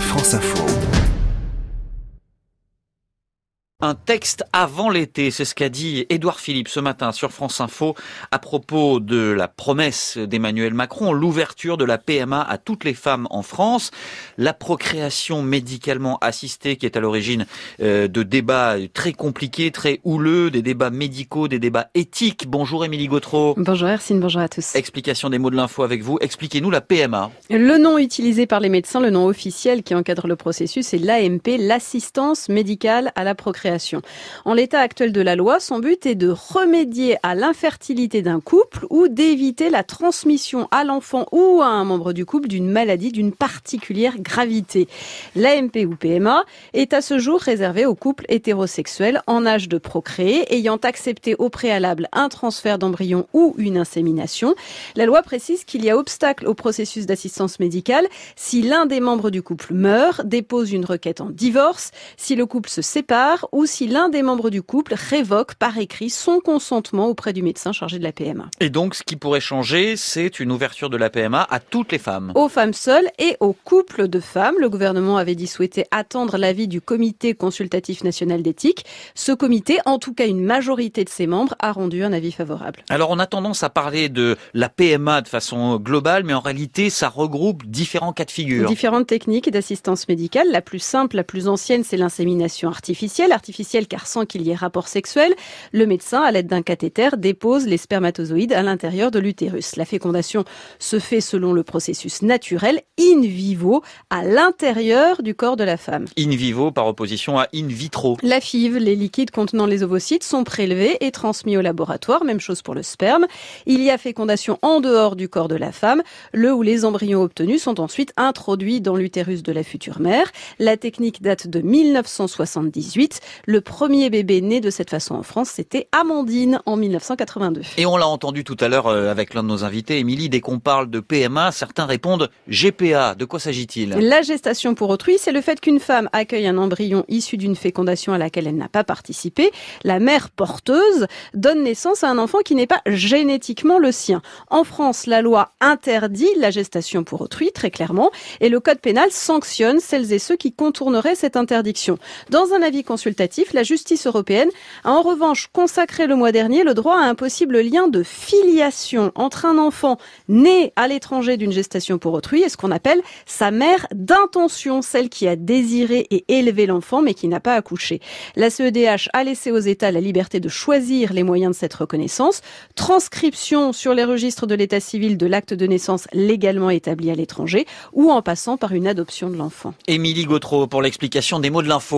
France Info. Un texte avant l'été, c'est ce qu'a dit Édouard Philippe ce matin sur France Info à propos de la promesse d'Emmanuel Macron, l'ouverture de la PMA à toutes les femmes en France, la procréation médicalement assistée qui est à l'origine euh, de débats très compliqués, très houleux, des débats médicaux, des débats éthiques. Bonjour Émilie Gautreau. Bonjour Hercine, bonjour à tous. Explication des mots de l'info avec vous. Expliquez-nous la PMA. Le nom utilisé par les médecins, le nom officiel qui encadre le processus, c'est l'AMP, l'assistance médicale à la procréation en l'état actuel de la loi, son but est de remédier à l'infertilité d'un couple ou d'éviter la transmission à l'enfant ou à un membre du couple d'une maladie d'une particulière gravité. L'AMP ou PMA est à ce jour réservé aux couples hétérosexuels en âge de procréer ayant accepté au préalable un transfert d'embryon ou une insémination. La loi précise qu'il y a obstacle au processus d'assistance médicale si l'un des membres du couple meurt, dépose une requête en divorce, si le couple se sépare ou si l'un des membres du couple révoque par écrit son consentement auprès du médecin chargé de la PMA. Et donc, ce qui pourrait changer, c'est une ouverture de la PMA à toutes les femmes. Aux femmes seules et aux couples de femmes. Le gouvernement avait dit souhaiter attendre l'avis du comité consultatif national d'éthique. Ce comité, en tout cas une majorité de ses membres, a rendu un avis favorable. Alors, on a tendance à parler de la PMA de façon globale, mais en réalité, ça regroupe différents cas de figure. Différentes techniques d'assistance médicale. La plus simple, la plus ancienne, c'est l'insémination artificielle artificielle car sans qu'il y ait rapport sexuel, le médecin, à l'aide d'un cathéter, dépose les spermatozoïdes à l'intérieur de l'utérus. La fécondation se fait selon le processus naturel, in vivo, à l'intérieur du corps de la femme. In vivo par opposition à in vitro. La FIV, les liquides contenant les ovocytes, sont prélevés et transmis au laboratoire, même chose pour le sperme. Il y a fécondation en dehors du corps de la femme, le ou les embryons obtenus sont ensuite introduits dans l'utérus de la future mère. La technique date de 1978. Le premier bébé né de cette façon en France, c'était Amandine en 1982. Et on l'a entendu tout à l'heure euh, avec l'un de nos invités, Émilie, dès qu'on parle de PMA, certains répondent GPA. De quoi s'agit-il? La gestation pour autrui, c'est le fait qu'une femme accueille un embryon issu d'une fécondation à laquelle elle n'a pas participé. La mère porteuse donne naissance à un enfant qui n'est pas génétiquement le sien. En France, la loi interdit la gestation pour autrui, très clairement, et le code pénal sanctionne celles et ceux qui contourneraient cette interdiction. Dans un avis consultatif, la justice européenne a en revanche consacré le mois dernier le droit à un possible lien de filiation entre un enfant né à l'étranger d'une gestation pour autrui et ce qu'on appelle sa mère d'intention, celle qui a désiré et élevé l'enfant mais qui n'a pas accouché. La CEDH a laissé aux États la liberté de choisir les moyens de cette reconnaissance. Transcription sur les registres de l'état civil de l'acte de naissance légalement établi à l'étranger ou en passant par une adoption de l'enfant. Émilie Gautreau pour l'explication des mots de l'info.